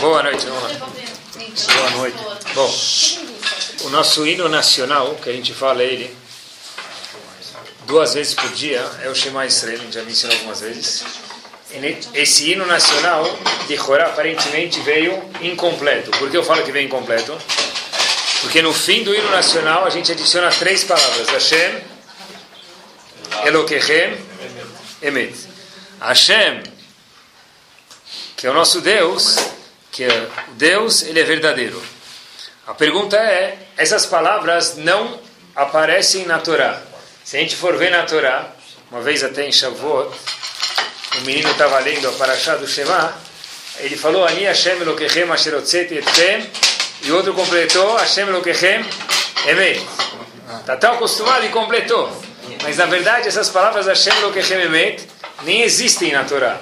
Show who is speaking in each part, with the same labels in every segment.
Speaker 1: Boa noite, vamos lá. Boa noite. Bom, o nosso hino nacional, que a gente fala ele duas vezes por dia, é o Shema Israel, a gente já mencionou algumas vezes. Esse hino nacional de Jorá aparentemente veio incompleto. Por que eu falo que veio incompleto? Porque no fim do hino nacional a gente adiciona três palavras: Hashem, Elokechem, Emet. Hashem, que é o nosso Deus, que Deus, ele é verdadeiro. A pergunta é: essas palavras não aparecem na Torá. Se a gente for ver na Torá, uma vez até em Shavuot, o menino estava lendo a Parashá do Shema, ele falou: Ani Hashem Elokechem Asher Etchem, e outro completou: Hashem Elokechem Emet. Está tão acostumado e completou. Mas na verdade, essas palavras Hashem Elokechem Emet nem existem na Torá.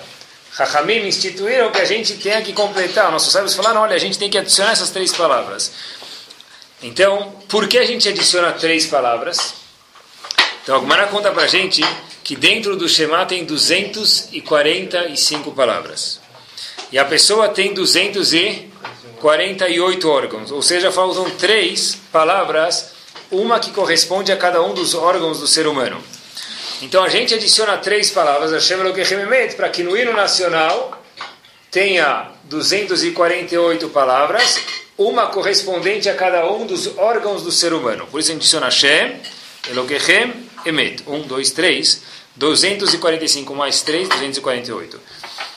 Speaker 1: Chachamim instituíram que a gente tenha que completar. Nossos sábios falaram: olha, a gente tem que adicionar essas três palavras. Então, por que a gente adiciona três palavras? Então, a Gumara conta para a gente que dentro do Shema tem 245 palavras. E a pessoa tem 248 órgãos. Ou seja, faltam três palavras, uma que corresponde a cada um dos órgãos do ser humano. Então a gente adiciona três palavras, Hashem Emet, para que no hino nacional tenha 248 palavras, uma correspondente a cada um dos órgãos do ser humano. Por isso a gente adiciona Hashem, Elokechem, Emet. Um, dois, três. 245 mais 3, 248.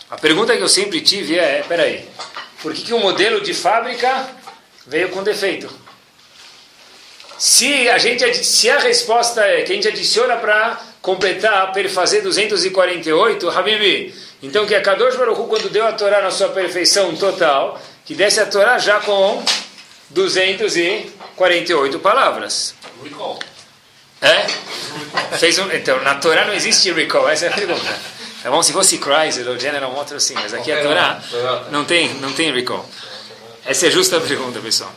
Speaker 1: A pergunta que eu sempre tive é, peraí, por que, que o modelo de fábrica veio com defeito? Se a, gente, se a resposta é que a gente adiciona para completar, fazer 248, Habibi, então que a Kadosh Baruch quando deu a Torá na sua perfeição total, que desse a Torá já com 248 palavras.
Speaker 2: Recall.
Speaker 1: É? Fez um, então, na Torá não existe recall, essa é a pergunta. Tá bom? Se fosse Chrysler ou General Motors, sim, mas aqui a Torá não tem, não tem recall. Essa é a justa pergunta, pessoal.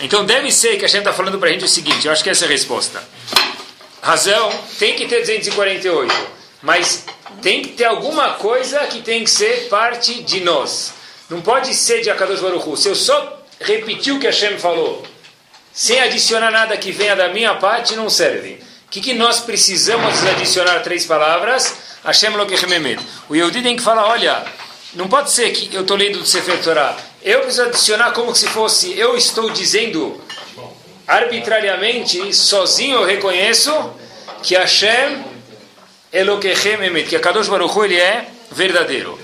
Speaker 1: Então deve ser que a gente está falando para a gente o seguinte, eu acho que essa é a resposta. Razão, tem que ter 248, mas tem que ter alguma coisa que tem que ser parte de nós. Não pode ser de Akadosh Baruch Se eu só repetir o que Hashem falou, sem adicionar nada que venha da minha parte, não serve. O que, que nós precisamos adicionar três palavras? Hashem Lokechem O Yehudi tem que falar, olha, não pode ser que eu estou lendo do Sefer Torah. Eu preciso adicionar como se fosse, eu estou dizendo arbitrariamente, sozinho eu reconheço que Hashem Elokechem Emet, que a Kadosh Baruch ele é verdadeiro.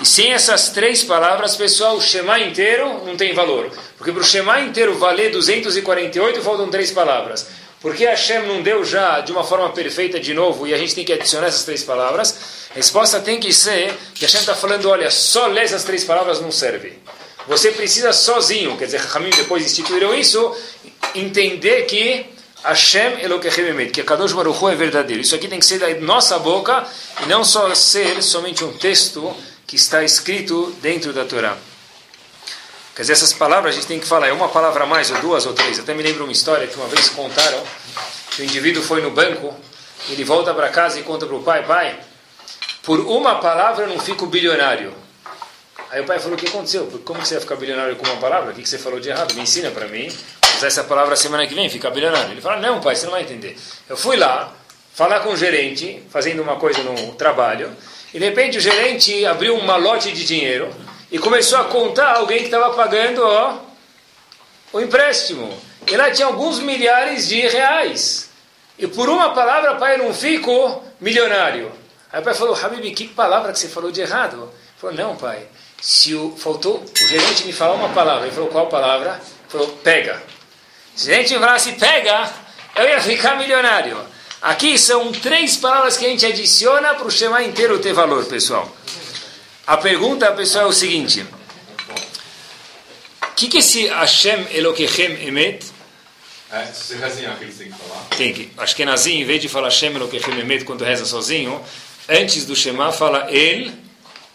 Speaker 1: E sem essas três palavras, pessoal, o Shema inteiro não tem valor. Porque para o Shema inteiro valer 248, faltam três palavras. Por que Hashem não deu já de uma forma perfeita de novo e a gente tem que adicionar essas três palavras? A resposta tem que ser que Hashem está falando, olha, só ler essas três palavras não serve. Você precisa sozinho, quer dizer, Hamim depois instituíram isso, entender que Hashem Elokechem Emet, que Kadosh Baruch é verdadeiro. Isso aqui tem que ser da nossa boca e não só ser somente um texto que está escrito dentro da Torá. Quer dizer, essas palavras a gente tem que falar, é uma palavra a mais, ou duas, ou três. Até me lembro uma história que uma vez contaram que o indivíduo foi no banco, ele volta para casa e conta para o pai, pai, por uma palavra eu não fico bilionário. Aí o pai falou, o que aconteceu? Como você vai ficar bilionário com uma palavra? O que você falou de errado? Me ensina para mim. Usar essa palavra semana que vem, ficar bilionário. Ele fala, não pai, você não vai entender. Eu fui lá, falar com o gerente, fazendo uma coisa no trabalho, e de repente o gerente abriu um malote de dinheiro e começou a contar alguém que estava pagando ó, o empréstimo. E lá tinha alguns milhares de reais. E por uma palavra, pai, eu não fico milionário. Aí o pai falou, Habib, que palavra que você falou de errado? Ele falou, não, pai, se o, faltou o gerente me falar uma palavra, ele falou qual palavra? Ele falou pega. Se o gerente me falasse pega, eu ia ficar milionário. Aqui são três palavras que a gente adiciona para o Shema inteiro ter valor, pessoal. A pergunta, pessoal, é o seguinte: o que, que esse Hashem Elokechem Emet?
Speaker 2: É, se rezinha aqui, tem que falar.
Speaker 1: Tem que. Acho que é Nazim, em vez de falar Hashem Elokechem Emet quando reza sozinho, antes do Shema fala El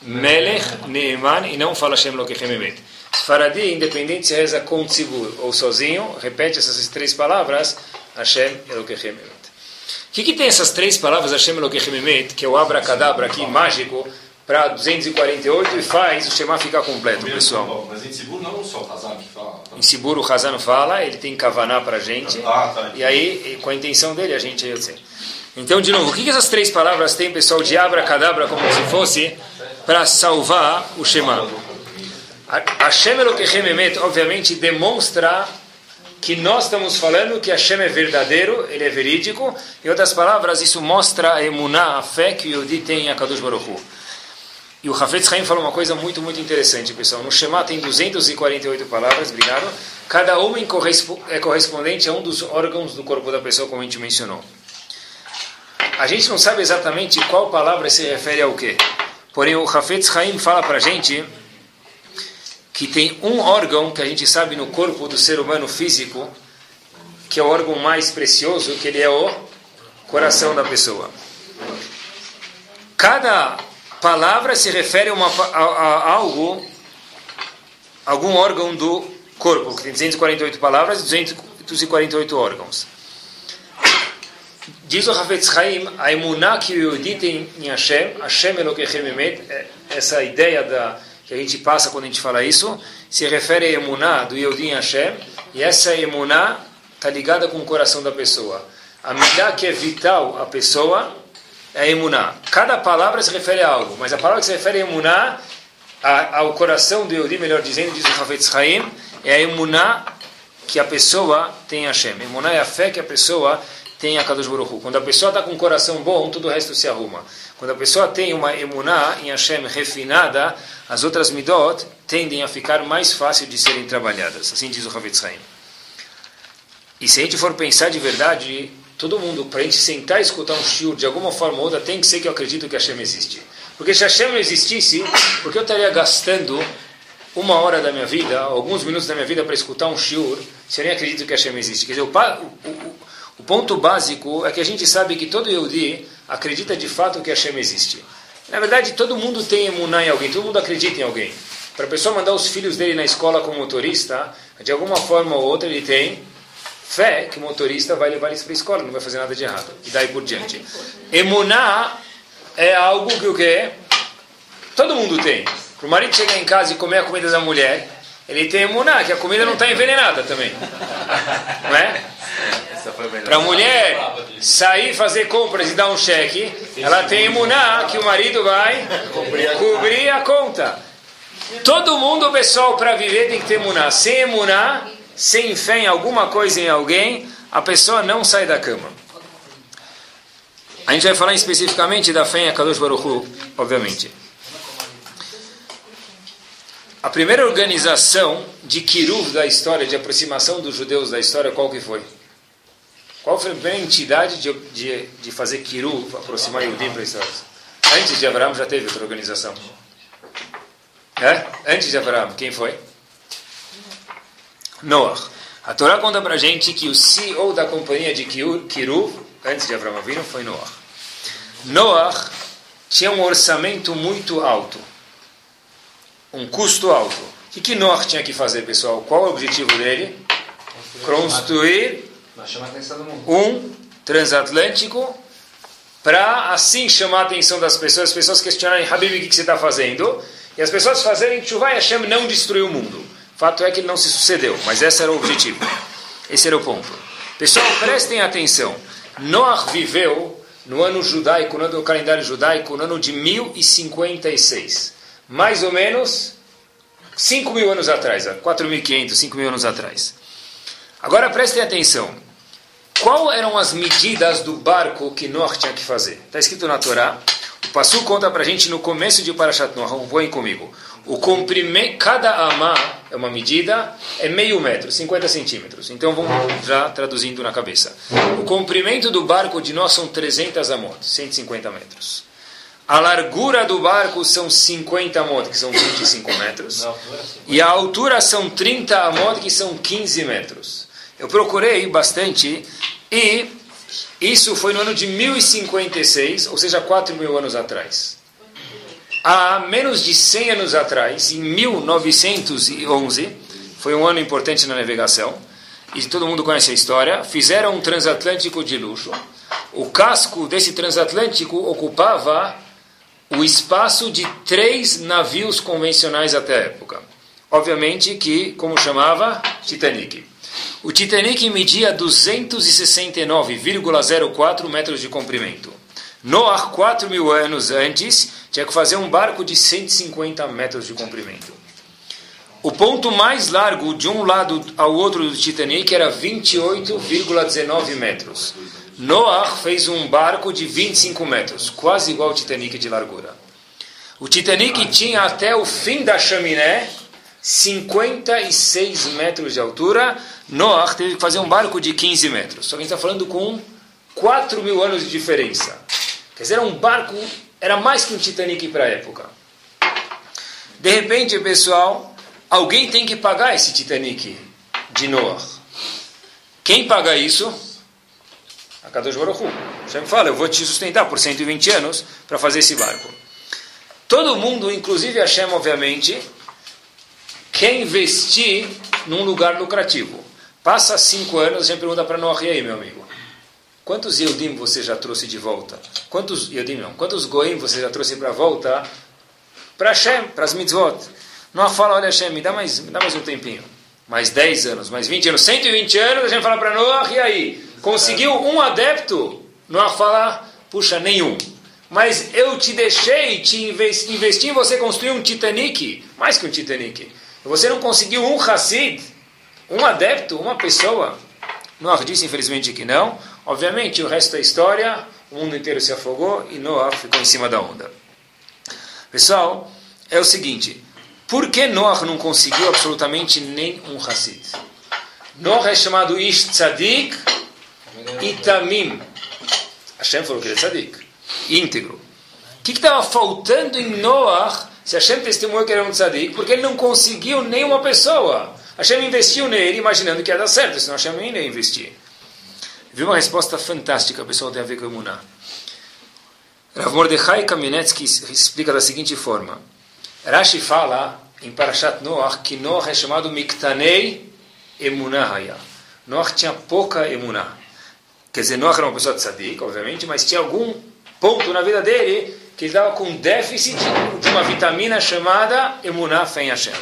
Speaker 1: Melech Neeman e não fala Hashem Lokechem Emet. Faradi, independente se reza com tzibur ou sozinho, repete essas três palavras, Hashem Elokechem Emet. O que, que tem essas três palavras, Hashem Elokechem Emet, que é o abracadabra aqui, mágico, para 248 e faz o Shema ficar completo, pessoal.
Speaker 2: Mas em Sibur não só o Hazan que fala.
Speaker 1: Em Sibur o Hazan fala, ele tem Kavaná para a gente.
Speaker 2: Ah, tá.
Speaker 1: E aí, com a intenção dele, a gente, eu sei. Então, de novo, o que, que essas três palavras têm, pessoal, de abracadabra, como se fosse, para salvar o Shema? Hashem Elokechem Emet, obviamente, demonstra que nós estamos falando que Hashem é verdadeiro, ele é verídico. Em outras palavras, isso mostra a emuná, a fé que o Yodi tem em Akadosh Baruch. E o Hafetz Haim falou uma coisa muito, muito interessante, pessoal. No Shema tem 248 palavras, obrigado. Cada uma é correspondente a um dos órgãos do corpo da pessoa, como a gente mencionou. A gente não sabe exatamente qual palavra se refere ao quê. Porém, o Hafetz Haim fala para a gente que tem um órgão que a gente sabe no corpo do ser humano físico, que é o órgão mais precioso, que ele é o coração da pessoa. Cada palavra se refere a, uma, a, a algo, algum órgão do corpo, que tem 248 palavras e 248 órgãos. Diz o Hafetz Chaim, a emuná que o Yehudi tem em Hashem, Hashem Elokechem Emet, é essa ideia da, que a gente passa quando a gente fala isso, se refere a emuná do Yehudi em Hashem, e essa emuná está ligada com o coração da pessoa. A midá que é vital à pessoa é a emuná. Cada palavra se refere a algo, mas a palavra que se refere a emuná, ao coração do Yehudi, melhor dizendo, diz o Hafetz Chaim, é a emuná que a pessoa tem a Hashem. Emuná é a fé que a pessoa tem a Kadosh Baruch. Quando a pessoa está com um coração bom, tudo o resto se arruma. Quando a pessoa tem uma emuná em Hashem refinada, as outras midot tendem a ficar mais fácil de serem trabalhadas. Assim diz o Havetz Haim. E se a gente for pensar de verdade, todo mundo, para a gente sentar e escutar um shiur de alguma forma ou outra, tem que ser que eu acredito que Hashem existe. Porque se Hashem não existisse, por que eu estaria gastando uma hora da minha vida, alguns minutos da minha vida para escutar um shiur, se eu nem acredito que Hashem existe? Quer dizer, o, o, o ponto básico é que a gente sabe que todo Yehudi acredita de fato que Hashem existe. Na verdade, todo mundo tem emuná em alguém, todo mundo acredita em alguém. Para a pessoa mandar os filhos dele na escola como motorista, de alguma forma ou outra ele tem fé que o motorista vai levar eles para a escola, não vai fazer nada de errado. E daí por diante. Emuná é algo que o quê? Todo mundo tem. Para o marido chegar em casa e comer a comida da mulher, ele tem emuná, que a comida não está envenenada também. Não é? Para a mulher sair, fazer compras e dar um cheque, ela tem emuná que o marido vai cobrir a conta. Todo mundo, pessoal, para viver tem que ter emuná. Sem emuná, sem fé em alguma coisa em alguém, a pessoa não sai da cama. A gente vai falar especificamente da fé em Akadosh Baruch Hu, obviamente. A primeira organização de Kiruv da história, de aproximação dos judeus da história, qual que foi? Qual foi a primeira entidade de, de, de fazer Kiru, aproximar Yudim para Israel? Antes de Abraão já teve outra organização. É? Antes de Abraão, quem foi? Noah. A Torá conta para gente que o CEO da companhia de Kiru, antes de Abraão vir, foi Noah. Noah tinha um orçamento muito alto, um custo alto. O que, que tinha que fazer, pessoal? Qual o objetivo dele? Construir um transatlântico para assim chamar a atenção das pessoas, as pessoas questionarem, Habib, o que você está fazendo? E as pessoas fazerem chuva e Hashem não destruiu o mundo. Fato é que ele não se sucedeu, mas esse era o objetivo. Esse era o ponto. Pessoal, prestem atenção. Noah viveu no ano judaico, no ano do calendário judaico, no ano de 1056. Mais ou menos 5 mil anos atrás, 4.500, 5 mil anos atrás. Agora prestem atenção. Qual eram as medidas do barco que Noah tinha que fazer? Está escrito na Torá. O Passu conta para a gente no começo de Parashat Noah. Voem comigo. O comprimento, cada amá é uma medida, é meio metro, 50 centímetros. Então vamos já traduzindo na cabeça. O comprimento do barco de nós são 300 amot, 150 metros. A largura do barco são 50 amot, que são 25 metros. E a altura são 30 amot, que são 15 metros. Eu procurei bastante e isso foi no ano de 1056, ou seja, 4 mil anos atrás. Há menos de 100 anos atrás, em 1911, foi um ano importante na navegação, e todo mundo conhece a história, fizeram um transatlântico de luxo. O casco desse transatlântico ocupava o espaço de três navios convencionais até a época. Obviamente que, como chamava, Titanic. O Titanic media 269,04 metros de comprimento. Noah, 4 mil anos antes, tinha que fazer um barco de 150 metros de comprimento. O ponto mais largo de um lado ao outro do Titanic era 28,19 metros. Noah fez um barco de 25 metros, quase igual ao Titanic de largura. O Titanic tinha até o fim da chaminé 56 metros de altura. Noah teve que fazer um barco de 15 metros. Só que a gente está falando com 4 mil anos de diferença. Quer dizer, era um barco, era mais que um Titanic para a época. De repente, pessoal, alguém tem que pagar esse Titanic de Noah. Quem paga isso? A Kadosh Baruch. Hashem fala, eu vou te sustentar por 120 anos para fazer esse barco. Todo mundo, inclusive Hashem, obviamente, quer investir num lugar lucrativo. Passa cinco anos, a gente pergunta para Noah, e aí, meu amigo? Quantos Yehudim você já trouxe de volta? Quantos Yehudim não? Quantos Goim você já trouxe para volta? Para Hashem, para as mitzvot. Noah fala, olha Hashem, me dá mais, me dá mais um tempinho. Mais 10 anos, mais 20 anos, 120 anos, a gente fala para Noah, e aí? Conseguiu um adepto? Noah fala, puxa, nenhum. Mas eu te deixei, te investi, investi em você construir um Titanic, mais que um Titanic. Você não conseguiu um Hassid, um adepto, uma pessoa? Noah disse, infelizmente, que não. Obviamente, o resto é história, o mundo inteiro se afogou e Noah ficou em cima da onda. Pessoal, é o seguinte, por que Noah não conseguiu absolutamente nem um Hassid? Noah é chamado Ish Tzadik Itamim. Hashem falou que ele é tzadik, íntegro. O que estava faltando em Noah se Hashem testemunhou que era um tzadik? Porque ele não conseguiu nenhuma pessoa. Hashem investiu nele imaginando que ia dar certo, senão Hashem nem ia investir. Viu uma resposta fantástica, pessoal, tem a ver com Emuná. Rav Mordechai Kamenetsky explica da seguinte forma. Rashi fala em Parashat Noah que Noah é chamado Miktanei Emunah Noah tinha pouca Emunah. Quer dizer, Noah era uma pessoa tzadik, obviamente, mas tinha algum ponto na vida dele que ele estava com déficit de uma vitamina chamada Emunah Fen Hashem.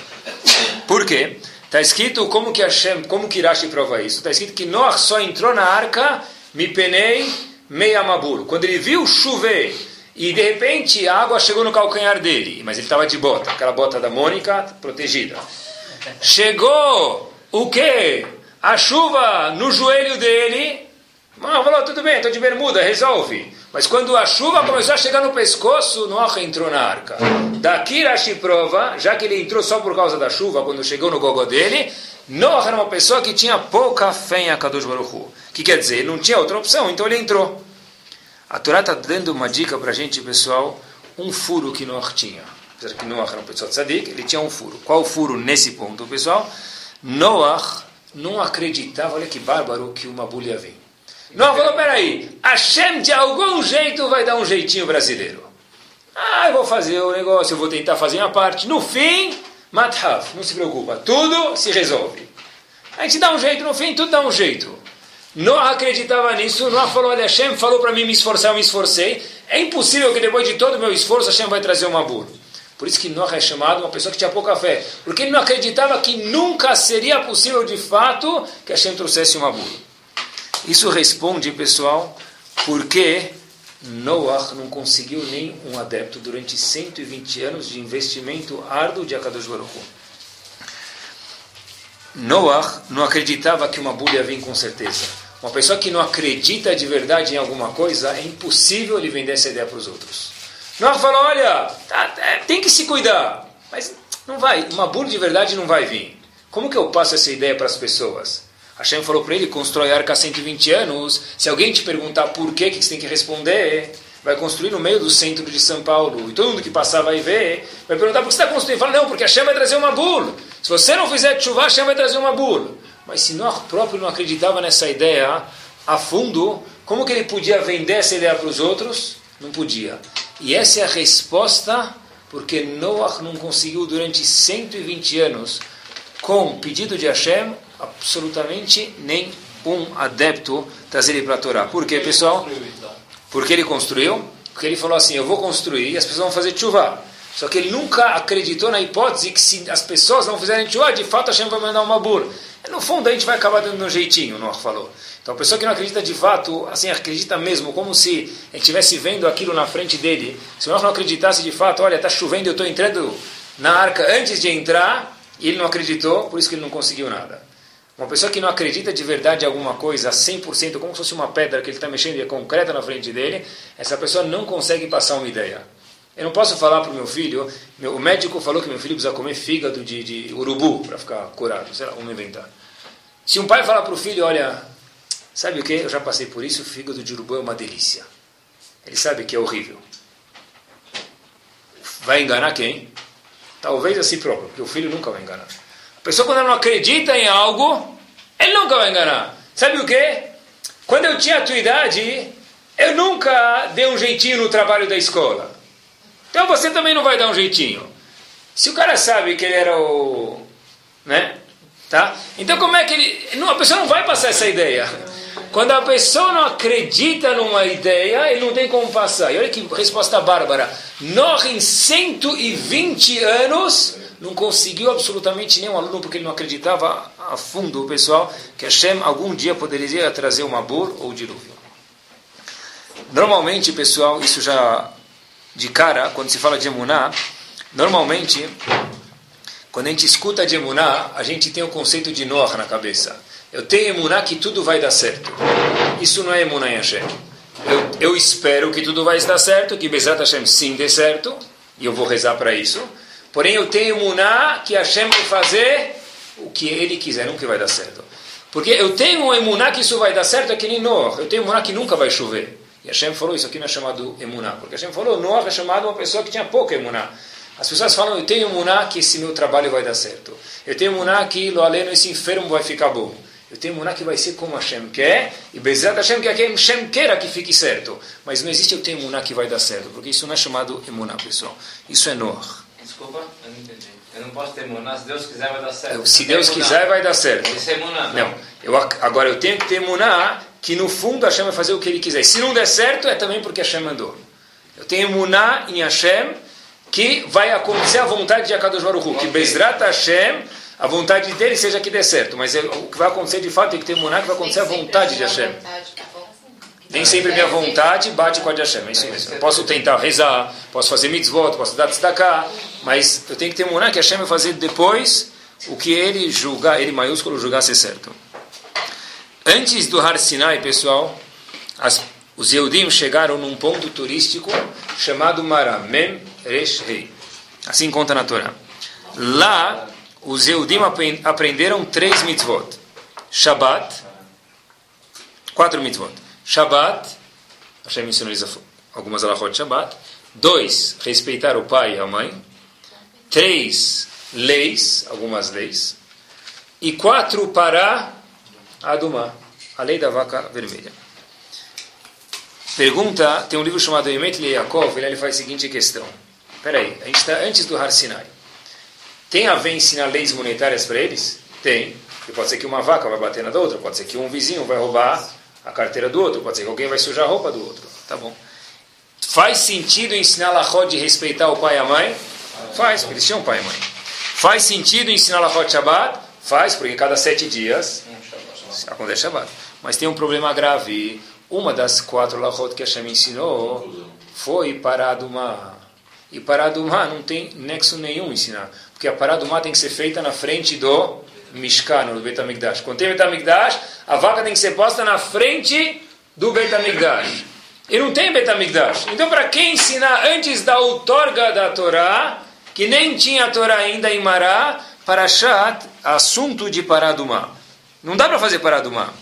Speaker 1: Por quê? Está escrito como que Hashem, como que Rashi prova isso? Está escrito que Noah só entrou na arca Mipenei Meiamabur. Quando ele viu chover e de repente a água chegou no calcanhar dele, mas ele estava de bota, aquela bota da Mônica protegida. Chegou o quê? A chuva no joelho dele, Mano, falou, tudo bem, estou de bermuda, resolve. Mas quando a chuva começou a chegar no pescoço, Noah entrou na arca. Daqui Rashi prova, já que ele entrou só por causa da chuva, quando chegou no gogo dele, Noah era uma pessoa que tinha pouca fé em Akadosh Baruch Hu. que quer dizer? Ele não tinha outra opção, então ele entrou. A Torá está dando uma dica para a gente, pessoal, um furo que Noah tinha. Apesar que Noah era uma pessoa de tzadik, ele tinha um furo. Qual o furo nesse ponto, pessoal? Noah não acreditava, olha que bárbaro, que uma bulha vir. Não, falou, peraí, Hashem de algum jeito vai dar um jeitinho brasileiro. Ah, eu vou fazer o negócio, eu vou tentar fazer uma parte. No fim, Mathav, não se preocupa, tudo se resolve. A gente dá um jeito, no fim tudo dá um jeito. Noah acreditava nisso, Noah falou, olha, Hashem falou para mim me esforçar, eu me esforcei. É impossível que depois de todo o meu esforço, Hashem vai trazer uma burra. Por isso que Noah é chamado uma pessoa que tinha pouca fé. Porque ele não acreditava que nunca seria possível de fato que Hashem trouxesse uma burra. Isso responde, pessoal, porque Noah não conseguiu nem um adepto durante 120 anos de investimento árduo de Akadosh Noah não acreditava que uma ia vir com certeza. Uma pessoa que não acredita de verdade em alguma coisa, é impossível ele vender essa ideia para os outros. Noah falou, olha, tá, é, tem que se cuidar, mas não vai, uma bulha de verdade não vai vir. Como que eu passo essa ideia para as pessoas? Hashem falou para ele, constrói a arca há 120 anos. Se alguém te perguntar por quê, que você tem que responder, vai construir no meio do centro de São Paulo. E todo mundo que passar vai ver, vai perguntar por que você está construindo. Fala, não, porque Hashem vai trazer uma bula. Se você não fizer chuva, Hashem vai trazer uma bula. Mas se Noah próprio não acreditava nessa ideia a fundo, como que ele podia vender essa ideia para os outros? Não podia. E essa é a resposta porque Noah não conseguiu durante 120 anos, com pedido de Hashem, absolutamente nem um adepto trazer ele para a Torá. Por quê, pessoal? Porque ele construiu. Porque ele falou assim, eu vou construir e as pessoas vão fazer chuva. Só que ele nunca acreditou na hipótese que se as pessoas não fizerem chuva, de fato Hashem vai mandar uma burra. No fundo a gente vai acabar dando um jeitinho, Noah falou. Então a pessoa que não acredita de fato, assim, acredita mesmo, como se a gente estivesse vendo aquilo na frente dele. Se o Noah não acreditasse de fato, olha, está chovendo, eu estou entrando na arca antes de entrar, e ele não acreditou, por isso que ele não conseguiu nada. Uma pessoa que não acredita de verdade em alguma coisa, 100%, como se fosse uma pedra que ele está mexendo e é concreta na frente dele, essa pessoa não consegue passar uma ideia. Eu não posso falar para o meu filho, meu, o médico falou que meu filho precisa comer fígado de, de urubu para ficar curado, sei lá, vamos inventar. Se um pai falar para o filho, olha, sabe o que? Eu já passei por isso, o fígado de urubu é uma delícia. Ele sabe que é horrível. Vai enganar quem? Talvez a si próprio, porque o filho nunca vai enganar pessoa, quando ela não acredita em algo, ele nunca vai enganar. Sabe o que? Quando eu tinha a tua idade, eu nunca dei um jeitinho no trabalho da escola. Então você também não vai dar um jeitinho. Se o cara sabe que ele era o. Né? Tá? Então como é que ele. Não, a pessoa não vai passar essa ideia. Quando a pessoa não acredita numa ideia, ele não tem como passar. E olha que resposta bárbara. Nós, em 120 anos, não conseguiu absolutamente nenhum aluno porque ele não acreditava a fundo, pessoal, que Hashem algum dia poderia trazer uma bur ou dilúvio. Normalmente, pessoal, isso já de cara, quando se fala de emuná, normalmente, quando a gente escuta de emuná, a gente tem o conceito de Noah na cabeça. Eu tenho emuná que tudo vai dar certo. Isso não é emuná em Hashem. Eu, eu espero que tudo vai dar certo, que Bezat Hashem sim dê certo, e eu vou rezar para isso. Porém, eu tenho muná que Hashem vai fazer o que ele quiser, nunca vai dar certo. Porque eu tenho um emuná que isso vai dar certo, é que nem. Eu tenho emuná que nunca vai chover. E Hashem falou, isso aqui não é chamado emuná. Porque Hashem falou, Noah é chamado uma pessoa que tinha pouca emuná. As pessoas falam, eu tenho emuná que esse meu trabalho vai dar certo. Eu tenho emuná que, lo aleno, esse enfermo vai ficar bom. Eu tenho emuná que vai ser como Hashem quer. E Bezerra Hashem quer que Hashem queira que fique certo. Mas não existe eu tenho emuná que vai dar certo. Porque isso não é chamado emuná, pessoal. Isso é Noah.
Speaker 2: Desculpa, eu não entendi. Eu não posso ter emuná, se Deus quiser vai dar certo.
Speaker 1: Se Deus quiser vai dar certo.
Speaker 2: Isso é emuná.
Speaker 1: Não, eu, agora eu tenho que ter emuná que no fundo Hashem vai fazer o que ele quiser. Se não der certo, é também porque Hashem mandou. Eu tenho emuná em Hashem que vai acontecer a vontade de Akadosh Baruch Hu. Que Bezrat Hashem, a vontade dele seja que dê certo. Mas é, o que vai acontecer de fato tem que ter emuná que vai acontecer a vontade de Hashem. Nem sempre minha vontade bate com a de Hashem. É isso mesmo. Eu posso tentar rezar, posso fazer mitzvot, posso dar destacar, mas eu tenho que ter um que Hashem vai fazer depois o que ele julgar, ele maiúsculo julgar ser certo. Antes do Har Sinai, pessoal, as, os Yehudim chegaram num ponto turístico chamado Maramem Resh Rei. Assim conta na Torá. Lá, os Yehudim aprenderam três mitzvot. Shabbat, quatro mitzvot. Shabbat, Hashem ensinou algumas alahot de Shabbat. Dois, respeitar o pai e a mãe. Três, leis, algumas leis. E quatro, para Adumá, a lei da vaca vermelha. Pergunta, tem um livro chamado Emet Yaakov, ele faz a seguinte questão. Espera aí, a gente está antes do Har Sinai. Tem a ver ensinar leis monetárias para eles? Tem. E pode ser que uma vaca vai bater na da outra, pode ser que um vizinho vai roubar a carteira do outro, pode ser que alguém vai sujar a roupa do outro. Tá bom. Faz sentido ensinar Lachot de respeitar o pai e a mãe? Faz, porque eles tinham pai e mãe. Faz sentido ensinar Lachot Shabbat? Faz, porque cada sete dias acontece Shabbat. Mas tem um problema grave. Uma das quatro Lachot que Hashem ensinou foi Paradumá. E Paradumá não tem nexo nenhum ensinar. Porque a Paradumá tem que ser feita na frente do Mishkan, no Betamigdash. Quando tem Betamigdash, a vaca tem que ser posta na frente do Betamigdash. E não tem Betamigdash. Então, para quem ensinar antes da outorga da Torá, que nem tinha a Torá ainda em Mará, Parashat, assunto de Paradumá. Não dá para fazer Paradumá.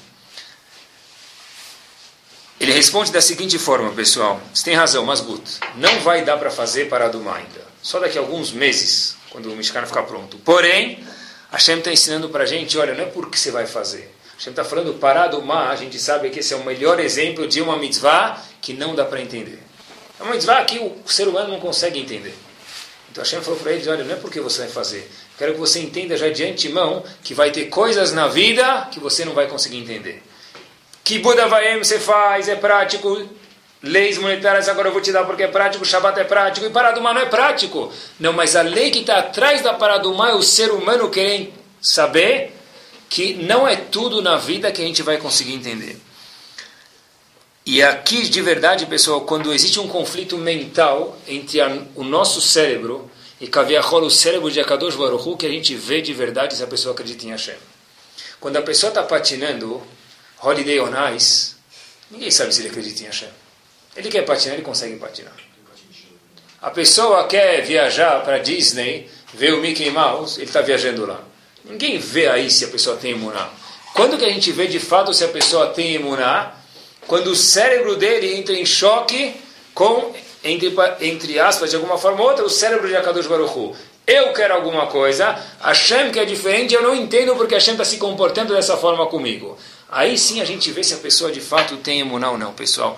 Speaker 1: Ele responde da seguinte forma, pessoal. Você tem razão, mas Gut, não vai dar para fazer Paradumá ainda. Só daqui a alguns meses, quando o Mishkan ficar pronto. Porém, Hashem está ensinando para a gente, olha, não é porque você vai fazer. Hashem está falando parado má, a gente sabe que esse é o melhor exemplo de uma mitzvah que não dá para entender. É uma mitzvah que o ser humano não consegue entender. Então Hashem falou para eles, olha, não é porque você vai fazer. Quero que você entenda já de antemão que vai ter coisas na vida que você não vai conseguir entender. Que Buda Vaem você faz, é prático. leis monetárias agora eu vou te dar porque é prático, Shabat é prático, e Paradumá não é prático. Não, mas a lei que está atrás da Paradumá é o ser humano querer saber que não é tudo na vida que a gente vai conseguir entender. E aqui, de verdade, pessoal, quando existe um conflito mental entre a, o nosso cérebro e Kaviahol, o cérebro de Akadosh Baruch que a gente vê de verdade se a pessoa acredita em Hashem. Quando a pessoa está patinando, Holiday on Ice, ninguém sabe se ele acredita em Hashem. Ele quer patinar, ele consegue patinar. A pessoa quer viajar para Disney, ver o Mickey Mouse, ele está viajando lá. Ninguém vê aí se a pessoa tem imuná. Quando que a gente vê de fato se a pessoa tem imuná? Quando o cérebro dele entra em choque com, entre, entre aspas, de alguma forma ou outra, o cérebro de Akadosh Baruch Eu quero alguma coisa, Hashem que é diferente, eu não entendo porque Hashem está se comportando dessa forma comigo. Aí sim a gente vê se a pessoa de fato tem imuná ou não, pessoal.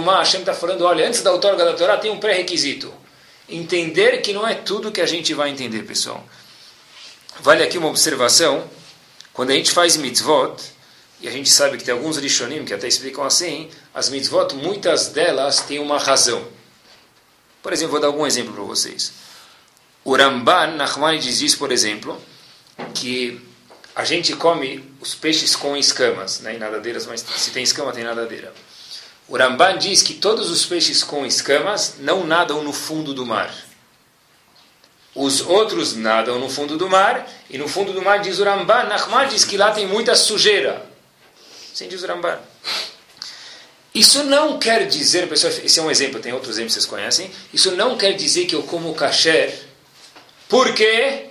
Speaker 1: Mar, Hashem está falando, olha, antes da outorga da Torá tem um pré-requisito. Entender que não é tudo que a gente vai entender, pessoal. Vale aqui uma observação. Quando a gente faz mitzvot, e a gente sabe que tem alguns rishonim que até explicam assim, as mitzvot, muitas delas têm uma razão. Por exemplo, vou dar algum exemplo para vocês. O Ramban, Nachmani diz por exemplo, que a gente come os peixes com escamas, né, em nadadeiras, mas se tem escama, tem nadadeira. O Ramban diz que todos os peixes com escamas não nadam no fundo do mar. Os outros nadam no fundo do mar, e no fundo do mar, diz o Ramban, Nachman diz que lá tem muita sujeira. Sim, diz o. Isso não quer dizer, pessoal, esse é um exemplo, tem outros exemplos que vocês conhecem. Isso não quer dizer que eu como kasher. Por quê?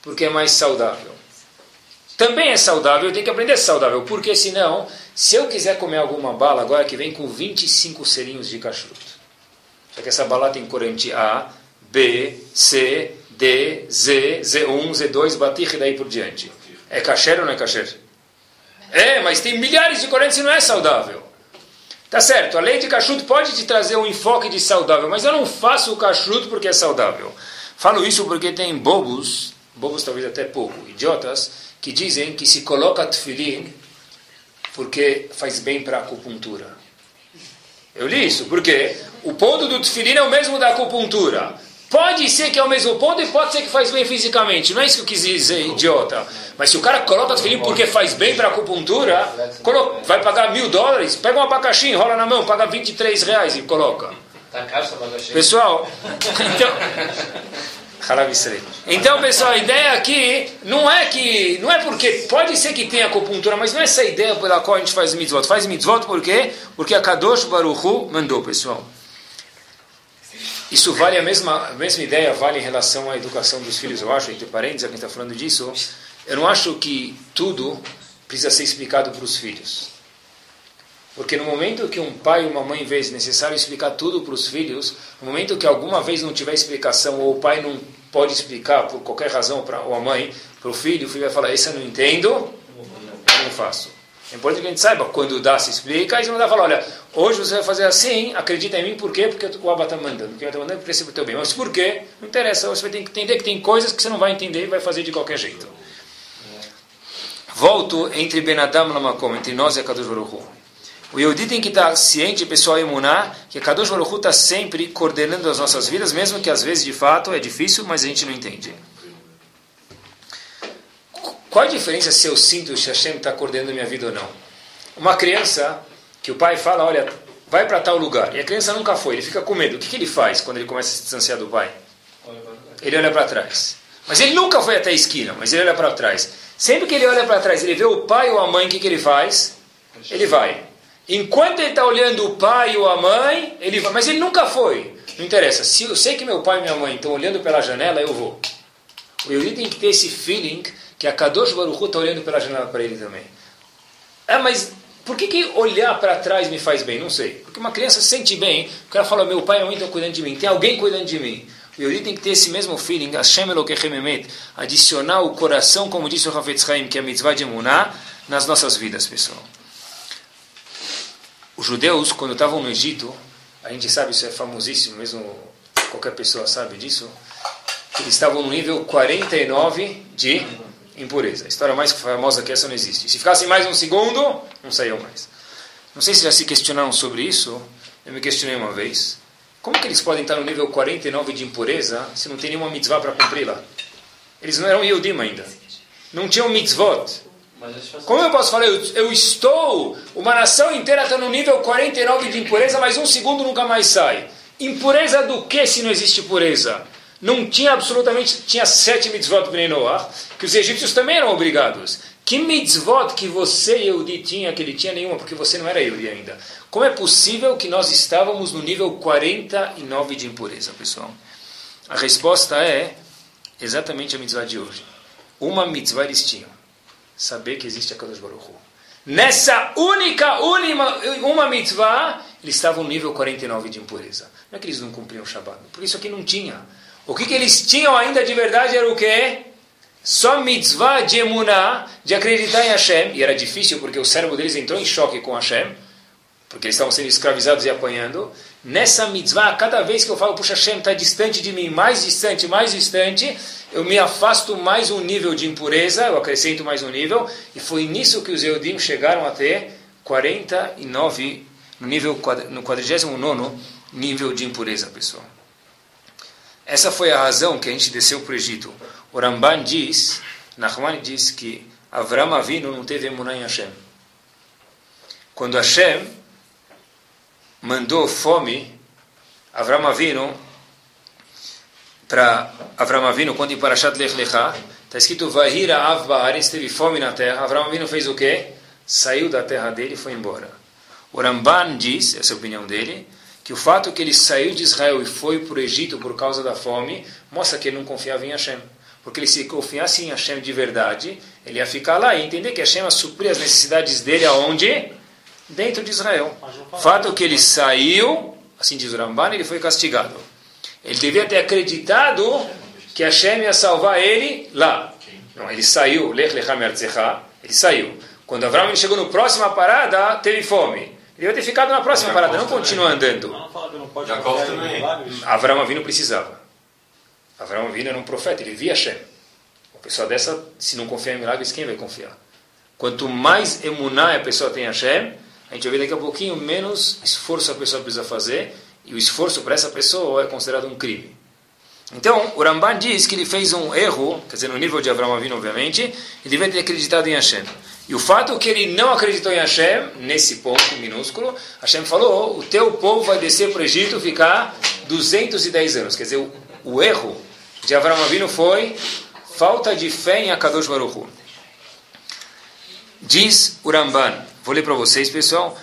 Speaker 1: Porque é mais saudável. Também é saudável, eu tenho que aprender saudável, porque senão, se eu quiser comer alguma bala agora que vem com 25 selinhos de kashrut, só que essa bala tem corante A, B, C, D, Z, Z1, Z2, Batich e daí por diante. É kasher ou não é kasher? É, mas tem milhares de correntes e não é saudável. Tá certo, a lei de kashrut pode te trazer um enfoque de saudável, mas eu não faço o kashrut porque é saudável. Falo isso porque tem bobos, bobos talvez até pouco, idiotas, que dizem que se coloca tefilin porque faz bem para a acupuntura. Eu li isso, porque o ponto do tefilin é o mesmo da acupuntura. Pode ser que é o mesmo ponto e pode ser que faz bem fisicamente. Não é isso que eu quis dizer, idiota. Mas se o cara coloca tefilim porque faz bem para a acupuntura, vai pagar mil dólares, pega um abacaxi, enrola na mão, paga 23 reais e coloca.
Speaker 2: Tá caro abacaxi?
Speaker 1: Pessoal, então... Então, pessoal, a ideia aqui não é que não é porque pode ser que tenha acupuntura, mas não é essa ideia pela qual a gente faz mitzvot. Faz mitzvot por quê? Porque a Kadosh Baruch Hu mandou, pessoal. Isso vale a mesma, a mesma ideia, vale em relação à educação dos filhos, eu acho, entre parênteses, a quem está falando disso. Eu não acho que tudo precisa ser explicado para os filhos. Porque no momento que um pai e uma mãe vê necessário explicar tudo para os filhos, no momento que alguma vez não tiver explicação, ou o pai não pode explicar por qualquer razão, para, ou a mãe, para o filho, o filho vai falar, esse eu não entendo, eu não faço. É importante que a gente saiba, quando dá, se explica, aí você não dá falar, olha, hoje você vai fazer assim, acredita em mim, por quê? Porque o Abba está mandando. Porque está mandando porque é o teu bem. Mas por quê? Não interessa, você vai ter que entender que tem coisas que você não vai entender e vai fazer de qualquer jeito. Volto entre Benadam e Lamakom, entre nós e a Kadosh Baruch O Yehudi tem que estar ciente, pessoal, imunar, que a Kadosh está sempre coordenando as nossas vidas, mesmo que às vezes, de fato, é difícil, mas a gente não entende. Qual a diferença se eu sinto que Hashem está coordenando minha vida ou não? Uma criança que o pai fala, olha, vai para tal lugar, e a criança nunca foi, ele fica com medo. O que, que ele faz quando ele começa a se distanciar do pai? Ele olha para trás. Mas ele nunca foi até a esquina, mas ele olha para trás. Sempre que ele olha para trás, ele vê o pai ou a mãe, o que, que ele faz? Ele vai. Enquanto ele está olhando o pai ou a mãe, ele vai. Mas ele nunca foi. Não interessa. Se eu sei que meu pai e minha mãe estão olhando pela janela, eu vou. O Yuri tem que ter esse feeling que a Kadosh Baruch está olhando pela janela para ele também. Ah, mas por que, que olhar para trás me faz bem? Não sei. Porque uma criança sente bem, o cara fala, meu pai e minha mãe estão cuidando de mim, tem alguém cuidando de mim. O Yuri tem que ter esse mesmo feeling, Hashem Elokechememet, adicionar o coração, como disse o Hafetz Haim, que é a mitzvah de Emuná, nas nossas vidas, pessoal. Os judeus, quando estavam no Egito, a gente sabe, isso é famosíssimo, mesmo qualquer pessoa sabe disso, eles estavam no nível 49 de impureza. A história mais famosa que essa não existe. Se ficassem mais um segundo, não saíam mais. Não sei se já se questionaram sobre isso. Eu me questionei uma vez, como que eles podem estar no nível 49 de impureza se não tem nenhuma mitzvah para cumpri-la? Eles não eram Yehudim ainda. Não tinham mitzvot. Como eu posso falar? Eu, eu, estou, uma nação inteira está no nível 49 de impureza, mas um segundo nunca mais sai. Impureza do que se não existe pureza? Não tinha absolutamente, tinha sete mitzvot Bnei Noah, que os egípcios também eram obrigados. Que mitzvot que você, Yehudi, tinha, que ele tinha nenhuma, porque você não era Yehudi ainda. Como é possível que nós estávamos no nível 49 de impureza, pessoal? A resposta é exatamente a mitzvah de hoje. Uma mitzvah eles tinham. Saber que existe a Kadosh Baruch Hu. Nessa única, única, uma mitzvah, eles estavam no nível 49 de impureza. Não é que eles não cumpriam o Shabbat, porque isso aqui não tinha. O que, que eles tinham ainda de verdade era o quê? Só mitzvah de emuná, de acreditar em Hashem. E era difícil porque o cérebro deles entrou em choque com Hashem, porque eles estavam sendo escravizados e apanhando. Nessa mitzvah, cada vez que eu falo, puxa, Hashem está distante de mim, mais distante, mais distante, eu me afasto mais um nível de impureza, eu acrescento mais um nível. E foi nisso que os Eudim chegaram a ter 49, no nível no 49 nível de impureza, pessoal. Essa foi a razão que a gente desceu para o Egito. O Ramban diz, Nachman diz que Avram Avinu não teve emuná em Hashem. Quando Hashem mandou fome, Avram Avinu, para Avram Avinu, quando em Parashat Lech Lecha, está escrito Vahira Av Baaretz, teve fome na terra. Avram Avinu fez o quê? Saiu da terra dele e foi embora. O Ramban diz, essa é a opinião dele, que o fato que ele saiu de Israel e foi para o Egito por causa da fome, mostra que ele não confiava em Hashem. Porque ele se confiasse em Hashem de verdade, ele ia ficar lá e entender que Hashem ia suprir as necessidades dele aonde? Dentro de Israel. Fato que ele saiu, assim diz o Ramban, ele foi castigado. Ele devia ter acreditado que Hashem ia salvar ele lá. Não, ele saiu, Lech ele saiu. Quando Abraão chegou no próxima parada, teve fome. Ele ia ter ficado na próxima parada, não continua andando.
Speaker 2: Jacó também.
Speaker 1: Avram Avinu precisava. Avram Avinu era um profeta, ele via Hashem. Uma pessoa dessa, se não confiar em milagres, quem vai confiar? Quanto mais emuná a pessoa tem Hashem, a gente vai ver daqui a pouquinho, menos esforço a pessoa precisa fazer, e o esforço para essa pessoa é considerado um crime. Então, o Ramban diz que ele fez um erro, quer dizer, no nível de Avram Avinu, obviamente, e devia ter acreditado em Hashem. E o fato que ele não acreditou em Hashem, nesse ponto minúsculo, Hashem falou, o teu povo vai descer para o Egito ficar 210 anos. Quer dizer, o, o erro de Avram Avinu foi falta de fé em Akadosh Baruch Hu. Diz o Ramban, vou ler para vocês, pessoal,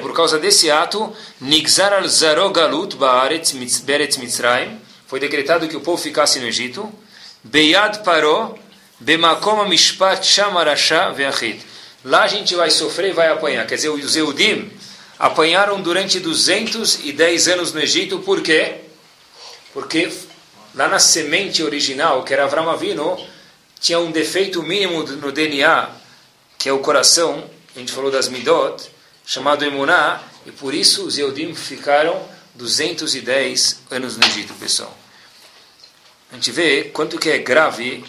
Speaker 1: por causa desse ato, Nigzar al Zaro Galut Baaretz Mitzrayim, foi decretado que o povo ficasse no Egito, Beyad Paró, Bemakom Mishpat Shamarasha Veachid. Lá a gente vai sofrer e vai apanhar. Quer dizer, os Eudim apanharam durante 210 anos no Egito, por quê? Porque lá na semente original, que era Avram Avinu, tinha um defeito mínimo no DNA, que é o coração, a gente falou das Midot, chamado Emuná, e por isso os Eudim ficaram 210 anos no Egito, pessoal. A gente vê quanto que é grave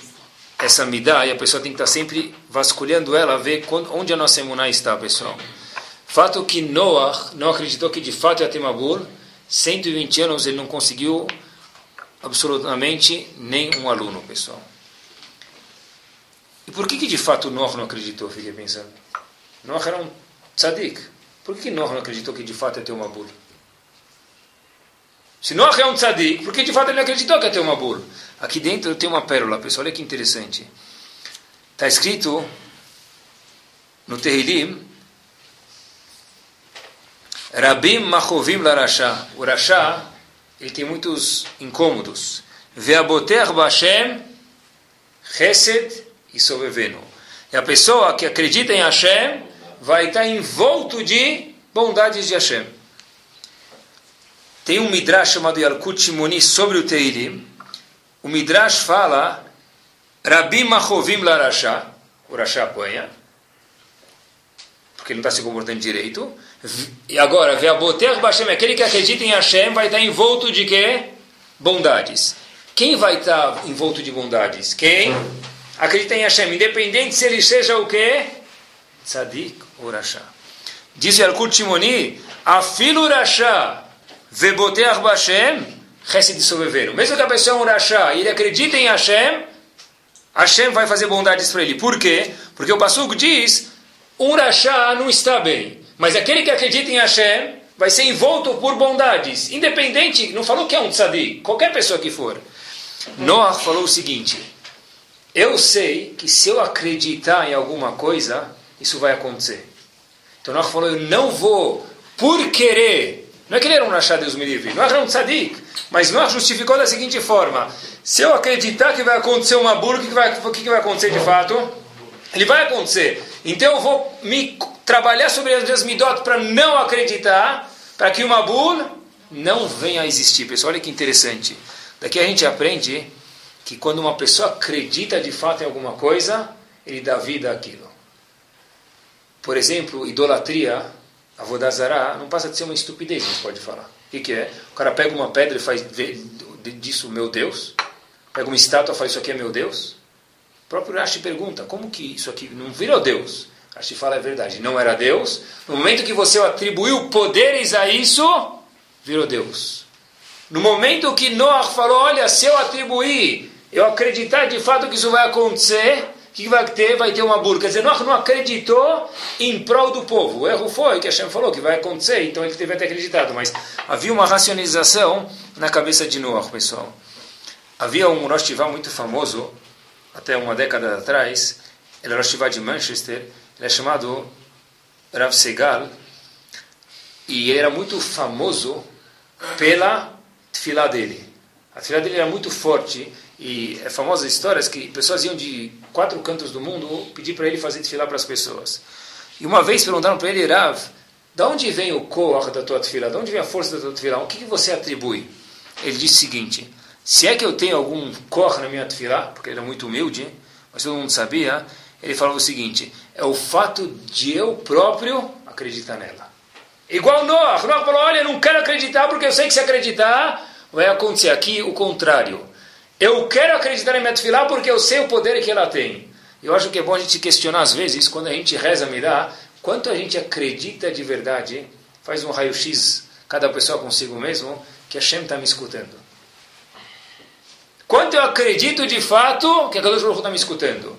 Speaker 1: essa midá, e a pessoa tem que estar sempre vasculhando ela, ver onde a nossa emuná está, pessoal. Fato que Noah não acreditou que de fato ia ter Mabur, 120 anos ele não conseguiu absolutamente nem um aluno, pessoal. E por que, que de fato Noah não acreditou? Fiquei pensando. Noah era um tzadik. Por que, Noah não acreditou que de fato ia ter uma bula? Se é um tzadik, por que de fato ele acreditou que ia ter uma bula? Aqui dentro tem uma pérola, pessoal, olha que interessante. Está escrito no Tehillim, Rabim Machovim Larasha. O Rasha, ele tem muitos incômodos. Veaboter Bashem Chesed e Soveveno. E a pessoa que acredita em Hashem vai estar envolto de bondades de Hashem. Tem um midrash chamado Yalkut Shimoni sobre o Teirim, o Midrash fala, Rabi Machovim Larasha, o Rasha apanha, porque ele não está se comportando direito. E agora, Veaboter Bashem, aquele que acredita em Hashem, vai estar envolto de quê? Bondades. Quem vai estar envolto de bondades? Quem acredita em Hashem, independente se ele seja o quê? Tzadik ou Rasha. Diz Yalkut Shimoni, Afilu Rasha Veboteach Bashem Chesed Sobeveru. Mesmo que a pessoa é um Rasha e ele acredita em Hashem, Hashem vai fazer bondades para ele. Por quê? Porque o Pasuk diz, um Rasha não está bem. Mas aquele que acredita em Hashem vai ser envolto por bondades. Independente, não falou que é um tzadik, qualquer pessoa que for. Noah falou o seguinte, eu sei que se eu acreditar em alguma coisa, isso vai acontecer. Então Noah falou, eu não vou, por querer, não é que ele era um Deus me livre, Noah era um tzadik, mas Noah justificou da seguinte forma, se eu acreditar que vai acontecer uma burra, o que vai, o que vai acontecer de fato? Ele vai acontecer. Então eu vou me trabalhar sobre as minhas midot para não acreditar, para que uma burra não venha a existir. Pessoal, olha que interessante. Daqui a gente aprende que quando uma pessoa acredita de fato em alguma coisa, ele dá vida àquilo. Por exemplo, idolatria, a vodazara, não passa de ser uma estupidez, a gente pode falar. O que, que é? O cara pega uma pedra e faz disso meu Deus. Pega uma estátua e faz isso aqui é meu Deus. O próprio Rashi pergunta, como que isso aqui não virou Deus? Rashi fala, é verdade, não era Deus. No momento que você atribuiu poderes a isso, virou Deus. No momento que Noah falou, olha, se eu atribuir, eu acreditar de fato que isso vai acontecer, o que vai ter? Vai ter uma burra. Quer dizer, Noah não acreditou em prol do povo. O erro foi que Hashem falou que vai acontecer, então ele teve até acreditado. Mas havia uma racionalização na cabeça de Noah, pessoal. Havia um Rosh muito famoso, até uma década atrás, ele era Rosh de Manchester, ele é chamado Rav Segal, e ele era muito famoso pela tefilá dele. A tefilá dele era muito forte, e é famosa histórias que pessoas iam de quatro cantos do mundo pedir para ele fazer tefilá para as pessoas. E uma vez perguntaram para ele, Rav, de onde vem o koach da tua tefilá? De onde vem a força da tua tefilá? O que, que você atribui? Ele disse o seguinte, se é que eu tenho algum cor na minha tefilá, porque ele era muito humilde, mas todo mundo sabia, ele falava o seguinte, é o fato de eu próprio acreditar nela. Igual Noah, Noah falou, olha, eu não quero acreditar porque eu sei que se acreditar, vai acontecer aqui o contrário. Eu quero acreditar em minha tefilá porque eu sei o poder que ela tem. Eu acho que é bom a gente questionar às vezes, quando a gente reza dá, quanto a gente acredita de verdade, faz um raio-x, cada pessoa consigo mesmo, que a Shem está me escutando. Quanto eu acredito de fato que a Kadosh Baruch está me escutando?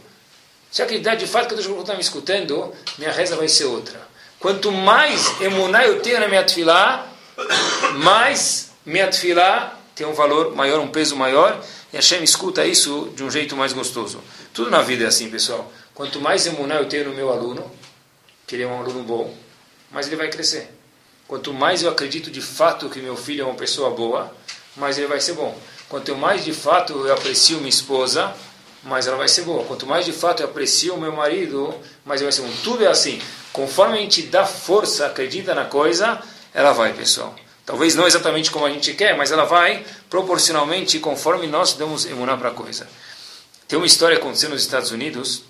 Speaker 1: Se eu acreditar de fato que a Kadosh Baruch está me escutando, minha reza vai ser outra. Quanto mais emuná eu tenho na minha tefilá, mais minha tefilá tem um valor maior, um peso maior, e Hashem escuta isso de um jeito mais gostoso. Tudo na vida é assim, pessoal. Quanto mais emuná eu tenho no meu aluno, que ele é um aluno bom, mais ele vai crescer. Quanto mais eu acredito de fato que meu filho é uma pessoa boa, mais ele vai ser bom. Quanto mais de fato eu aprecio minha esposa, mais ela vai ser boa. Quanto mais de fato eu aprecio meu marido, mais ele vai ser bom. Tudo é assim. Conforme a gente dá força, acredita na coisa, ela vai, pessoal. Talvez não exatamente como a gente quer, mas ela vai proporcionalmente conforme nós damos emunar para a coisa. Tem uma história acontecendo nos Estados Unidos.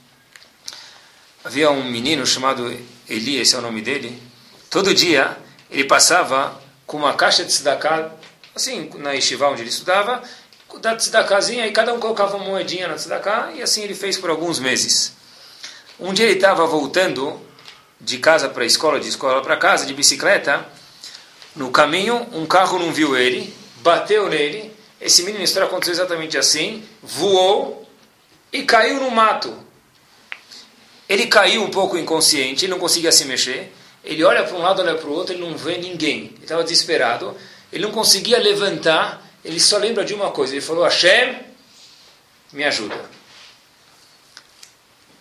Speaker 1: Havia um menino chamado Eli, esse é o nome dele. Todo dia ele passava com uma caixa de tzedakah assim, na yeshiva onde ele estudava, da tzedakazinha, e cada um colocava uma moedinha na tzedakah, e assim ele fez por alguns meses. Um dia ele estava voltando de casa para a escola, de escola para casa, de bicicleta, no caminho, um carro não viu ele, bateu nele, esse menino, história aconteceu exatamente assim, voou e caiu no mato. Ele caiu um pouco inconsciente, ele não conseguia se mexer, ele olha para um lado, olha para o outro, ele não vê ninguém. Ele estava desesperado, ele não conseguia levantar, ele só lembra de uma coisa. Ele falou: Hashem, me ajuda.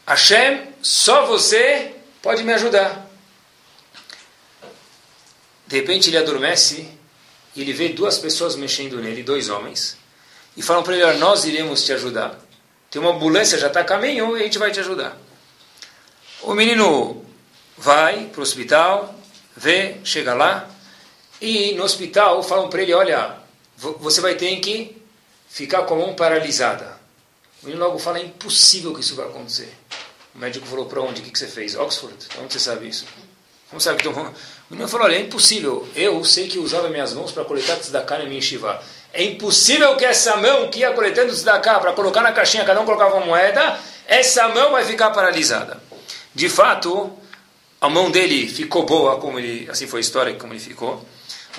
Speaker 1: Hashem, só você pode me ajudar. De repente ele adormece e ele vê duas pessoas mexendo nele, dois homens, e falam para ele: Nós iremos te ajudar. Tem uma ambulância, já está a caminho e a gente vai te ajudar. O menino vai para o hospital, vê, chega lá, e no hospital falam para ele, olha, você vai ter que ficar com a mão paralisada. O menino logo fala, é impossível que isso vai acontecer. O médico falou, para onde? O que você fez? Oxford? Onde você sabe isso? Como sabe que... O menino falou, olha, é impossível. Eu sei que usava minhas mãos para coletar tzedakah na minha shiva. É impossível que essa mão que ia coletando tzedakah para colocar na caixinha, cada um colocava uma moeda, essa mão vai ficar paralisada. De fato, a mão dele ficou boa, como ele, assim foi a história, como ele ficou.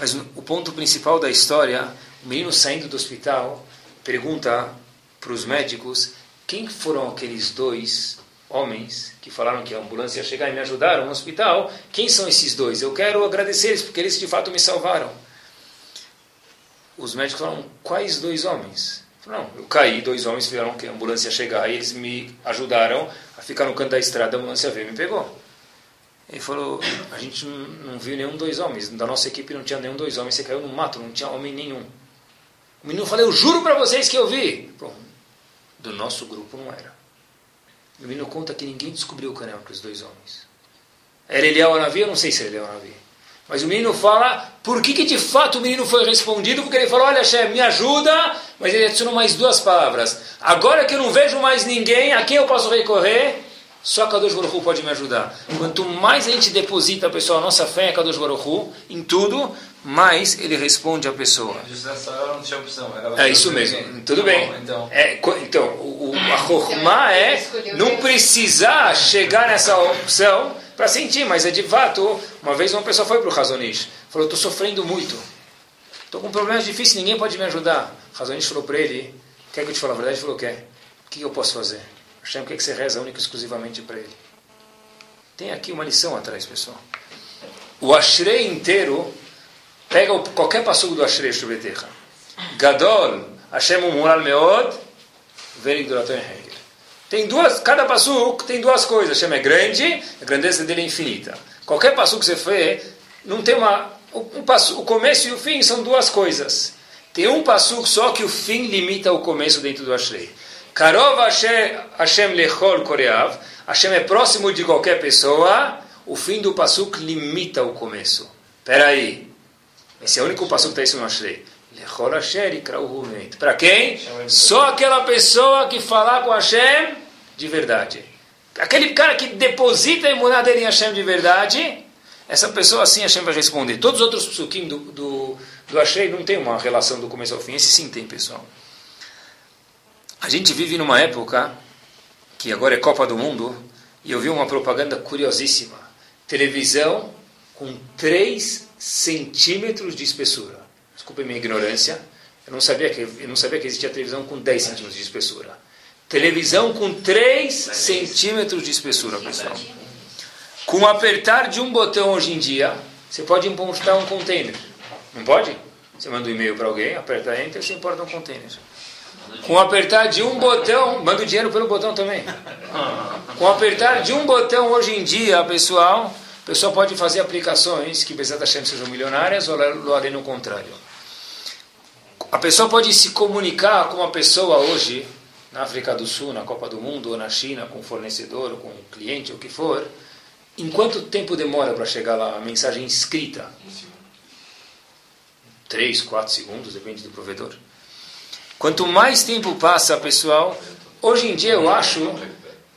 Speaker 1: Mas o ponto principal da história, o menino saindo do hospital, pergunta para os médicos quem foram aqueles dois homens que falaram que a ambulância ia chegar e me ajudaram no hospital. Quem são esses dois? Eu quero agradecer eles porque eles de fato me salvaram. Os médicos falaram, quais dois homens? Não, eu caí, dois homens vieram que a ambulância ia chegar e eles me ajudaram a ficar no canto da estrada, a ambulância veio e me pegou. Ele falou, a gente não viu nenhum dois homens, da nossa equipe não tinha nenhum dois homens, você caiu no mato, não tinha homem nenhum. O menino falou, eu juro para vocês que eu vi. Pronto. Do nosso grupo não era. O menino conta que ninguém descobriu o canal para os dois homens. Era Eliel ou Navi? Eu não sei se era Eliel ou Navi. Mas o menino fala, por que, que de fato o menino foi respondido? Porque ele falou, olha, chefe, me ajuda, mas ele adicionou mais duas palavras. Agora que eu não vejo mais ninguém, a quem eu posso recorrer? Só Kadosh Baruch Hu pode me ajudar. Quanto mais a gente deposita, pessoal, a nossa fé em Kadosh Baruch Hu, em tudo, mais ele responde à pessoa.
Speaker 2: Hora não tinha opção.
Speaker 1: é isso mesmo. Tudo bem. Então, é, então o, o, a Chokhmah é não precisar chegar nessa opção para sentir, mas é de fato. Uma vez uma pessoa foi para o Razonish, falou: estou sofrendo muito, estou com problemas difíceis, ninguém pode me ajudar. O Razonish falou para ele: quer que eu te fale a verdade? Ele falou: quer. O que eu posso fazer? Hashem quer que você reza única e exclusivamente para ele. Tem aqui uma lição atrás, pessoal. O Ashrei inteiro, pega qualquer passugo do Ashrei Shubetecha. Gadol, Hashem Umural Meod, Verik Duratan Hegel. Tem duas, cada passugo tem duas coisas. Hashem é grande, a grandeza dele é infinita. Qualquer passugo que você fez, não tem uma. Um, passo, o começo e o fim são duas coisas. Tem um passugo só que o fim limita o começo dentro do Ashrei. Karov Hashem lechol koreav. Hashem é próximo de qualquer pessoa. O fim do pasuk limita o começo. Espera aí. Esse é o único pasuk que está isso no Ashrei. Lechol Hashem. Para quem? Só aquela pessoa que falar com Hashem de verdade. Aquele cara que deposita a dele em Hashem de verdade, essa pessoa assim Hashem vai responder. Todos os outros psukim do, do, do não tem uma relação do começo ao fim. Esse sim tem, pessoal. A gente vive numa época que agora é Copa do Mundo e eu vi uma propaganda curiosíssima. Televisão com 3 centímetros de espessura. Desculpe minha ignorância. Eu não sabia que, eu não sabia que existia televisão com 10 centímetros de espessura. Televisão com 3 centímetros de espessura, pessoal. Com o apertar de um botão hoje em dia, você pode importar um container. Não pode? Você manda um e-mail para alguém, aperta Enter, você importa um container. Com apertar de um botão, manda o dinheiro pelo botão também. Com apertar de um botão hoje em dia, pessoal, o pessoal pode fazer aplicações que Bezat Hashem sejam milionárias ou além no contrário. A pessoa pode se comunicar com uma pessoa hoje, na África do Sul, na Copa do Mundo, ou na China, com um fornecedor, ou com um cliente, ou o que for. Em quanto tempo demora para chegar lá a mensagem escrita? Três, quatro segundos, depende do provedor. Quanto mais tempo passa, pessoal, hoje em dia eu acho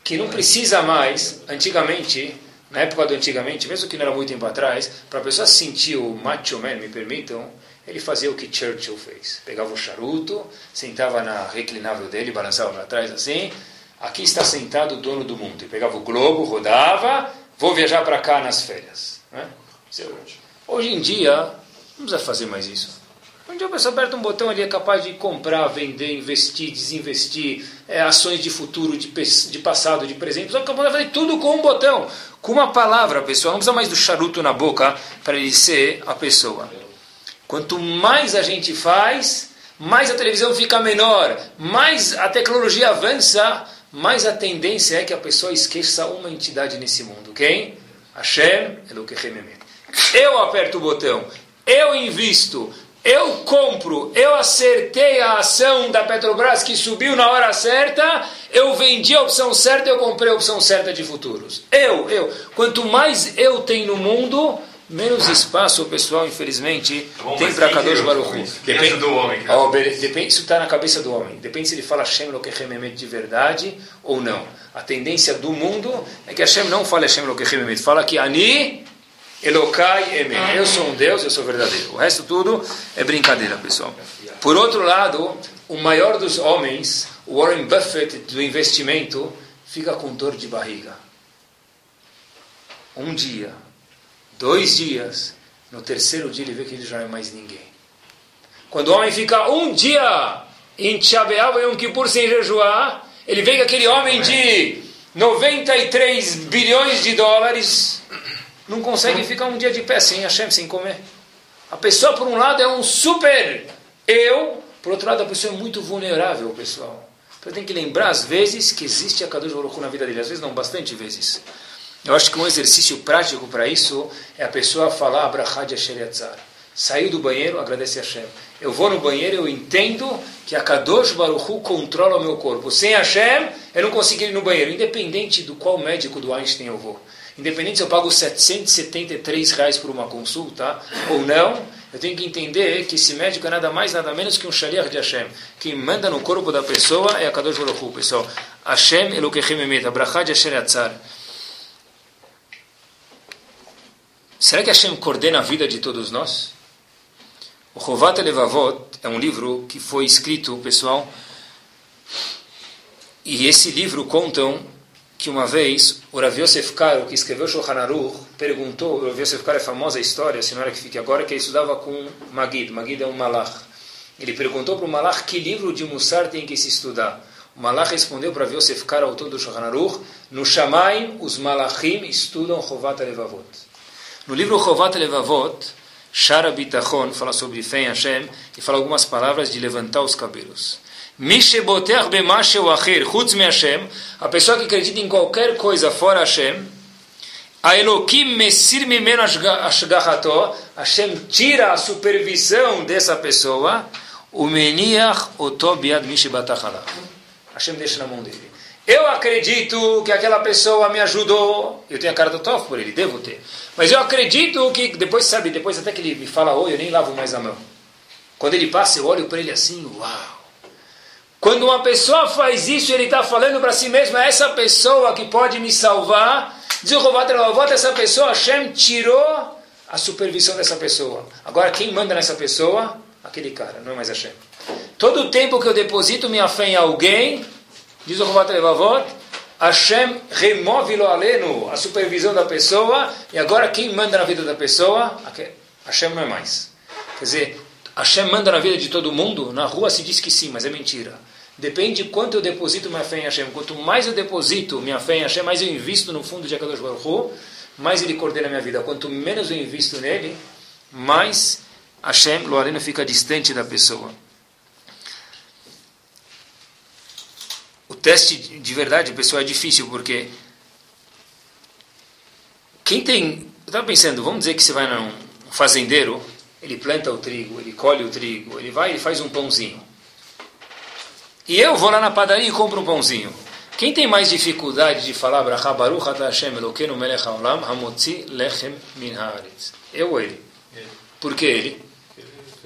Speaker 1: que não precisa mais, antigamente, na época do antigamente, mesmo que não era muito tempo atrás, para a pessoa sentir o macho man, me permitam, ele fazia o que Churchill fez. Pegava o charuto, sentava na reclinável dele, balançava para trás assim, aqui está sentado o dono do mundo. E pegava o globo, rodava, vou viajar para cá nas férias. Né? Hoje em dia, não precisa fazer mais isso. Onde a pessoa aperta um botão ali é capaz de comprar, vender, investir, desinvestir, é, ações de futuro, de, de passado, de presente. Só que pode fazer tudo com um botão, com uma palavra, pessoal. Não precisa mais do charuto na boca para ele ser a pessoa. Quanto mais a gente faz, mais a televisão fica menor, mais a tecnologia avança, mais a tendência é que a pessoa esqueça uma entidade nesse mundo. Quem? Hashem Elohim Eu aperto o botão, eu invisto, eu compro, eu acertei a ação da Petrobras que subiu na hora certa, eu vendi a opção certa, eu comprei a opção certa de futuros. Eu, eu. Quanto mais eu tenho no mundo, menos espaço o pessoal, infelizmente, Bom, tem para Kadosh Baruch
Speaker 2: Depende do homem.
Speaker 1: Oh, depende, isso está na cabeça do homem. Depende se ele fala Hashem Lokechem de verdade ou não. A tendência do mundo é que Hashem não fala Hashem Lokechem fala que Ani Elokai Emen. Eu sou um Deus, eu sou verdadeiro. O resto tudo é brincadeira, pessoal. Por outro lado, o maior dos homens, Warren Buffett do investimento, fica com dor de barriga. um dia, dois dias, no terceiro dia ele vê que ele já não é mais ninguém. Quando o homem fica um dia em Tchabeava e Yom Kippur sem jejuar, ele vê que aquele homem de 93 bilhões de dólares não consegue ficar um dia de pé sem Hashem, sem comer. A pessoa, por um lado, é um super eu, por outro lado, a pessoa é muito vulnerável, pessoal. Então tem que lembrar, às vezes, que existe a Kadosh Baruch na vida dele. Às vezes não, bastante vezes. Eu acho que um exercício prático para isso é a pessoa falar Abrahad Asheriatzar. Saiu do banheiro, agradece a Hashem. Eu vou no banheiro, eu entendo que a Kadosh Baruch controla o meu corpo. Sem Hashem, eu não consigo ir no banheiro. Independente do qual médico do Einstein eu vou. Independente se eu pago 773 reais por uma consulta ou não, eu tenho que entender que esse médico é nada mais, nada menos que um shaliach de Hashem. Quem manda no corpo da pessoa é a Kadosh Baruch Hu, pessoal. Hashem Elokechem Emet, Abrahá de Hashem Yatzar. Será que Hashem coordena a vida de todos nós? O Chovat Levavot é um livro que foi escrito, pessoal, e esse livro contam que uma vez o Rav Yosef Karo, que escreveu Shulchan Aruch, perguntou, o Rav Yosef Karo é a famosa história, se não era que fique agora, que ele estudava com Magid, Magid é um malach. Ele perguntou para o malach que livro de Mussar tem que se estudar. O malach respondeu para Rav Yosef Karo, autor do Shulchan Aruch, no Shamaim os malachim estudam Chovat Levavot. No livro Chovat Levavot, Shara Bitachon fala sobre fé em Hashem e fala algumas palavras de levantar os cabelos. A pessoa que acredita em qualquer coisa fora Hashem, a Hashem tira a supervisão dessa pessoa, o. Hashem deixa na mão dele. Eu acredito que aquela pessoa me ajudou. Eu tenho a cara do Tof por ele, devo ter. Mas eu acredito que, depois, sabe, depois até que ele me fala oi, eu nem lavo mais a mão. Quando ele passa, eu olho para ele assim, uau. Quando uma pessoa faz isso, ele está falando para si mesmo, é essa pessoa que pode me salvar. Diz o essa pessoa, Hashem tirou a supervisão dessa pessoa. Agora, quem manda nessa pessoa? Aquele cara, não é mais Hashem. Todo tempo que eu deposito minha fé em alguém, diz o Rovat Levavot, Hashem remove lo aleno, a supervisão da pessoa, e agora quem manda na vida da pessoa? Hashem não é mais. Quer dizer, Hashem manda na vida de todo mundo? Na rua se diz que sim, mas é mentira. Depende de quanto eu deposito minha fé em Hashem. Quanto mais eu deposito minha fé em Hashem, mais eu invisto no fundo de Akadosh Baruch Hu, mais ele coordena a minha vida. Quanto menos eu invisto nele, mais Hashem, Loareno, fica distante da pessoa. O teste de verdade, pessoal, é difícil, porque quem tem... Eu estava pensando, vamos dizer que você vai num fazendeiro ele planta o trigo, ele colhe o trigo, ele vai e faz um pãozinho. E eu vou lá na padaria e compro um pãozinho. Quem tem mais dificuldade de falar Bracha Baruch Ata Hashem Elokeinu Melech Haolam Hamotzi Lechem Min Haaretz? Eu ou ele? Por que ele?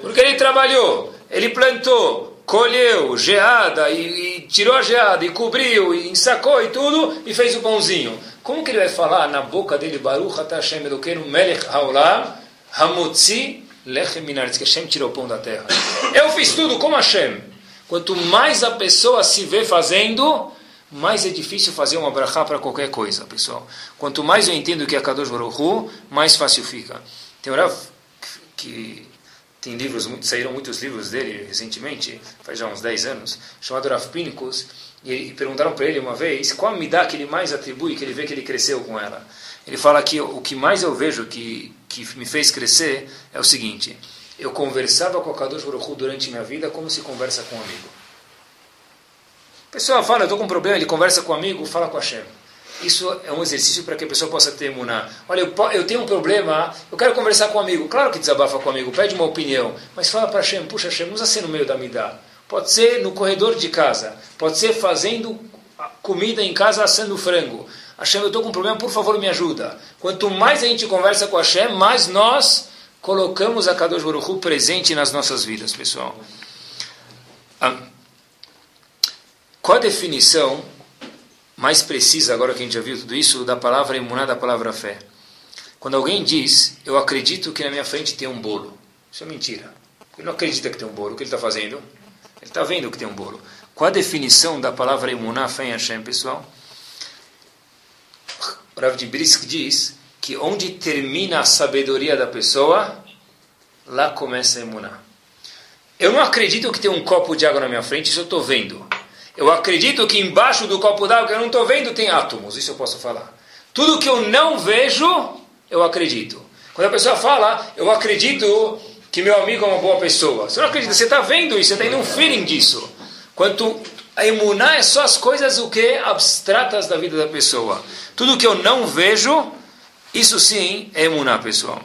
Speaker 1: Porque ele trabalhou, ele plantou, colheu geada e, e, tirou a geada e cobriu e ensacou e tudo e fez o pãozinho. Como que ele vai falar na boca dele Baruch Ata Hashem Elokeinu Melech Haolam Hamotzi Lechem Minaretz, que Hashem tirou o pão da terra. Eu fiz tudo como Hashem. Quanto mais a pessoa se vê fazendo, mais é difícil fazer uma brachá para qualquer coisa, pessoal. Quanto mais eu entendo que é Kadosh Baruch mais fácil fica. Tem Rav que tem livros, saíram muitos livros dele recentemente, faz já uns 10 anos, chamado Rav Pinicus, e perguntaram para ele uma vez qual me dá que ele mais atribui, que ele vê que ele cresceu com ela. Ele fala que o que mais eu vejo que, que me fez crescer é o seguinte: eu conversava com a Kadosh Baruch durante minha vida como se conversa com um amigo. O pessoal fala, eu estou com um problema, ele conversa com um amigo, fala com a Hashem. Isso é um exercício para que a pessoa possa ter emuná. Olha, eu, eu, tenho um problema, eu quero conversar com um amigo. Claro que desabafa com um amigo, pede uma opinião, mas fala para Hashem, puxa Hashem, não usa ser no meio da midá. Pode ser no corredor de casa, pode ser fazendo comida em casa assando frango. Hashem, eu estou com um problema, por favor, me ajuda. Quanto mais a gente conversa com Hashem, mais nós colocamos a Kadosh Baruch Hu presente nas nossas vidas, pessoal. Ah, qual a definição mais precisa, agora que a gente já viu tudo isso, da palavra imuná, da palavra fé? Quando alguém diz, eu acredito que na minha frente tem um bolo. Isso é mentira. Ele não acredita que tem um bolo. O que ele está fazendo? Ele está vendo que tem um bolo. Qual a definição da palavra imuná, fé em Hashem, pessoal? Rav de Brisk diz que onde termina a sabedoria da pessoa, lá começa a emunar. Eu não acredito que tem um copo de água na minha frente, isso eu estou vendo. Eu acredito que embaixo do copo d'água que eu não estou vendo tem átomos, isso eu posso falar. Tudo que eu não vejo, eu acredito. Quando a pessoa fala, eu acredito que meu amigo é uma boa pessoa. Você não acredita, você está vendo isso, você está tendo um feeling disso. Quanto a imunar é só as coisas o que abstratas da vida da pessoa. Tudo que eu não vejo, isso sim é imunar, pessoal.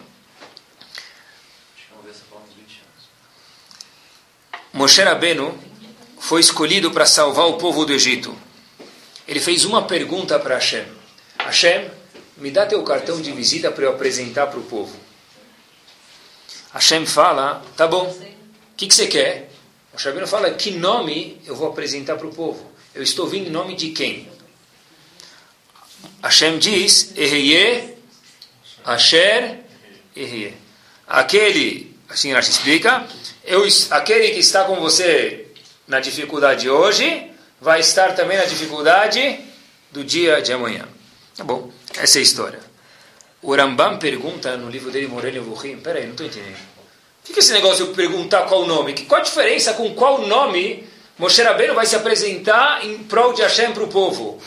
Speaker 1: Moshe Rabbeinu foi escolhido para salvar o povo do Egito. Ele fez uma pergunta para Hashem. Hashem, me dá teu cartão de visita para eu apresentar para o povo. Hashem fala, tá bom, o que, que você quer? Moshe Rabbeinu fala, que nome eu vou apresentar para o povo? Eu estou vindo em nome de quem? Hashem diz, Eheye, Asher, Eheye. Aquele, assim ela explica, eu, aquele que está com você na dificuldade hoje, vai estar também na dificuldade do dia de amanhã. Tá bom, essa é a história. O Rambam pergunta no livro dele, Morelli Vuhim, peraí, não estou entendendo. O que é esse negócio de perguntar qual o nome? Qual a diferença com qual nome Moshe Rabbeinu vai se apresentar em prol de Hashem para o povo?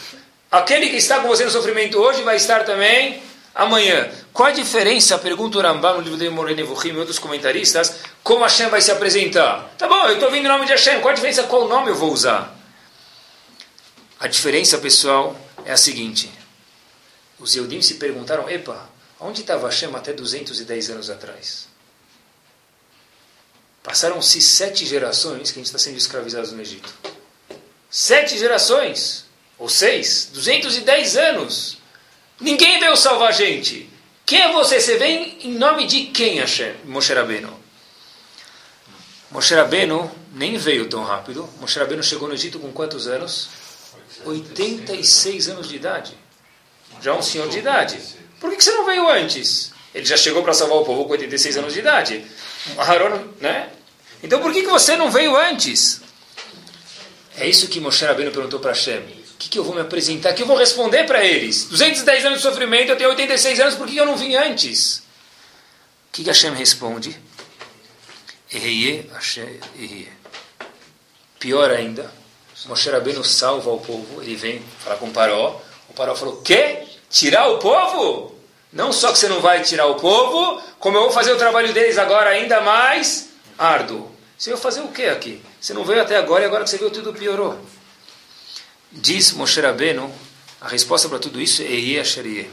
Speaker 1: Aquele que está com você no sofrimento hoje vai estar também amanhã. Qual a diferença, pergunta o Rambam no livro de Morene Vuhim e outros comentaristas, como Hashem vai se apresentar? Tá bom, eu estou vindo em nome de Hashem, qual a diferença, qual nome eu vou usar? A diferença, pessoal, é a seguinte. Os Eudim se perguntaram, epa, onde estava Hashem até 210 anos atrás? Passaram-se sete gerações que a gente está sendo escravizado no Egito. Sete gerações, ou seis, 210 anos. Ninguém veio salvar a gente. Quem é você? Você vem em nome de quem, Hashem? Moshe Rabbeinu. Moshe Rabbeinu nem veio tão rápido. Moshe Rabbeinu chegou no Egito com quantos anos? 86 anos de idade. Já um senhor de idade. Por que você não veio antes? Ele já chegou para salvar o povo com 86 anos de idade. Aaron, né? Então por que você não veio antes? É isso que Moshe Rabbeinu perguntou para Hashem que, que eu vou me apresentar? que eu vou responder para eles? 210 anos de sofrimento, eu tenho 86 anos, por que eu não vim antes? O que, que Hashem responde? Erreye, Hashem, erreye. Pior ainda, Moshe Rabbeinu salva o povo, ele vem falar com o Paró, o Paró falou, quê? Tirar o povo? Não só que você não vai tirar o povo, como eu vou fazer o trabalho deles agora ainda mais árduo. Você vai fazer o quê aqui? Você não veio até agora e agora que você viu tudo piorou. Diz Moshe Rabbeinu, a resposta para tudo isso é Eie.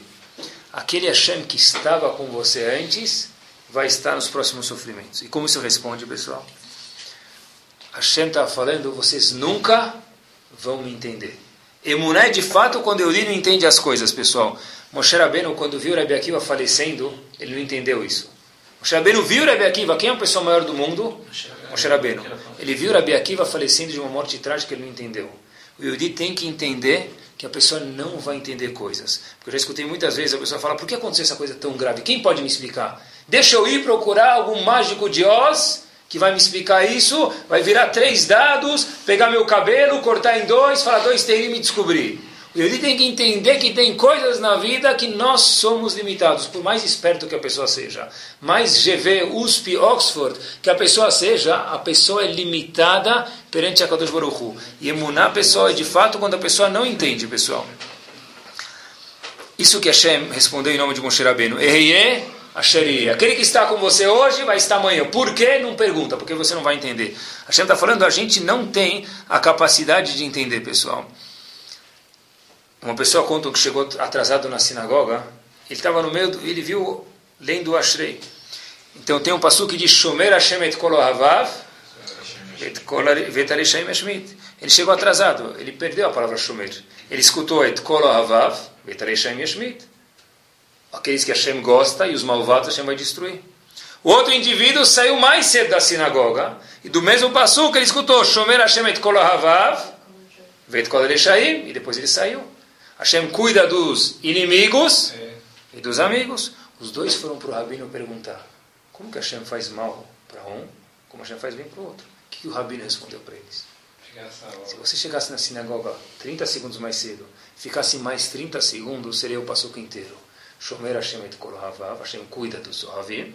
Speaker 1: Aquele Hashem que estava com você antes vai estar nos próximos sofrimentos. E como isso responde, pessoal? Hashem estava falando, vocês nunca vão me entender. Emuná é de fato quando eu li não entende as coisas, pessoal. Moshe Rabbeinu, quando viu Rabi Akiva falecendo, ele não entendeu isso. Moshe Rabbeinu viu Rabi Akiva, quem é a pessoa maior do mundo? Moshe Rabbeinu. Ele viu Rabi Akiva falecendo de uma morte trágica, ele não entendeu. O Yudi tem que entender que a pessoa não vai entender coisas. Porque eu já escutei muitas vezes a pessoa falar, por que aconteceu essa coisa tão grave? Quem pode me explicar? Deixa eu ir procurar algum mágico de Oz que vai me explicar isso, vai virar três dados, pegar meu cabelo, cortar em dois, falar dois terim e me descobrir. Ele tem que entender que tem coisas na vida que nós somos limitados, por mais esperto que a pessoa seja, mais GV, USP, Oxford, que a pessoa seja, a pessoa é limitada perante a Kadosh Baruch Hu. E emunar a pessoa é de fato quando a pessoa não entende, pessoal. Isso que Hashem respondeu em nome de Moshe Rabbeinu. Eheye, Asheri. Aquele que está com você hoje vai estar amanhã. Por quê? Não pergunta, porque você não vai entender. Hashem está falando, a gente não tem a capacidade de entender, pessoal. Uma pessoa conta que chegou atrasado na sinagoga, ele estava no meio, ele viu lendo o Ashrei. Então tem um passo que diz Shomer Hashem et kol ohavav ele chegou atrasado, ele perdeu a palavra Shomer. Ele escutou et kol ohavav Aqueles que Hashem gosta e os malvados Hashem vai destruir. O outro indivíduo saiu mais cedo da sinagoga e do mesmo passo que ele escutou Shomer Hashem et kol ohavav e depois ele saiu. Hashem cuida dos inimigos é. e dos amigos. Os dois foram para o rabino perguntar: como que Hashem faz mal para um, como Hashem faz bem para o outro? O que o rabino respondeu para eles? Se você chegasse na sinagoga 30 segundos mais cedo, ficasse mais 30 segundos, seria o passuco inteiro. Shomer Hashem et kol havav, Hashem cuida dos Ohavim,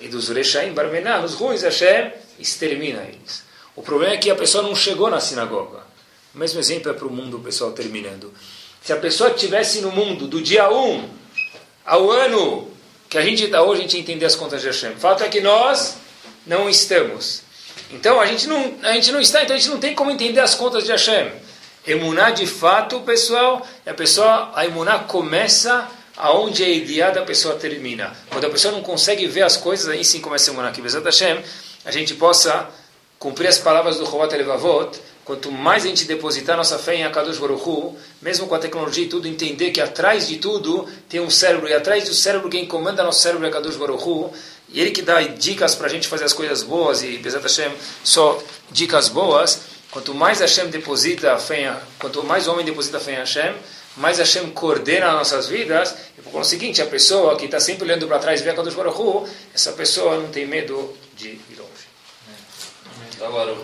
Speaker 1: e dos Reshaim Barmená, os ruins, Hashem extermina eles. O problema é que a pessoa não chegou na sinagoga. O mesmo exemplo é para o mundo, o pessoal terminando. Se a pessoa estivesse no mundo do dia 1 ao ano que a gente está hoje, a gente entender as contas de Hashem. O fato é que nós não estamos. Então a gente não, a gente não está, então a gente não tem como entender as contas de Hashem. Emuná de fato, pessoal, a pessoa, a emuná começa aonde a ideia da pessoa termina. Quando a pessoa não consegue ver as coisas, aí sim começa a emuná. Que Hashem, a gente possa cumprir as palavras do Chovat Elevavot, quanto mais a gente depositar nossa fé em Akadosh Baruch Hu, mesmo com a tecnologia e tudo, entender que atrás de tudo tem um cérebro, e atrás do cérebro quem comanda nosso cérebro é Akadosh Baruch Hu, e ele que dá dicas para a gente fazer as coisas boas, e Bezat Hashem, só dicas boas, quanto mais Hashem deposita a fé, quanto mais o homem deposita a fé em Hashem, mais Hashem coordena as nossas vidas, e por conseguinte, a pessoa que está sempre olhando para trás e vê Akadosh Baruch Hu, essa pessoa não tem medo de ir longe.
Speaker 2: Agora,